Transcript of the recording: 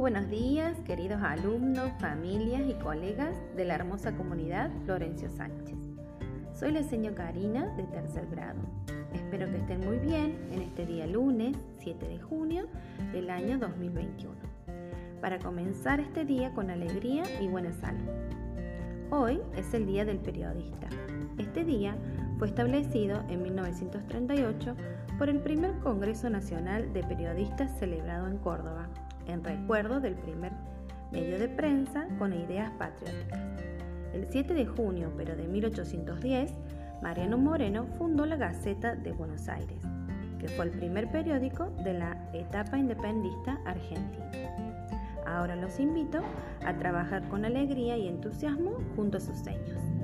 buenos días, queridos alumnos, familias y colegas de la hermosa comunidad Florencio Sánchez. Soy la señora Karina de tercer grado. Espero que estén muy bien en este día lunes 7 de junio del año 2021 para comenzar este día con alegría y buena salud. Hoy es el Día del Periodista. Este día fue establecido en 1938 por el primer Congreso Nacional de Periodistas celebrado en Córdoba, en recuerdo del primer medio de prensa con ideas patrióticas. El 7 de junio, pero de 1810, Mariano Moreno fundó la Gaceta de Buenos Aires, que fue el primer periódico de la etapa independista argentina. Ahora los invito a trabajar con alegría y entusiasmo junto a sus seños.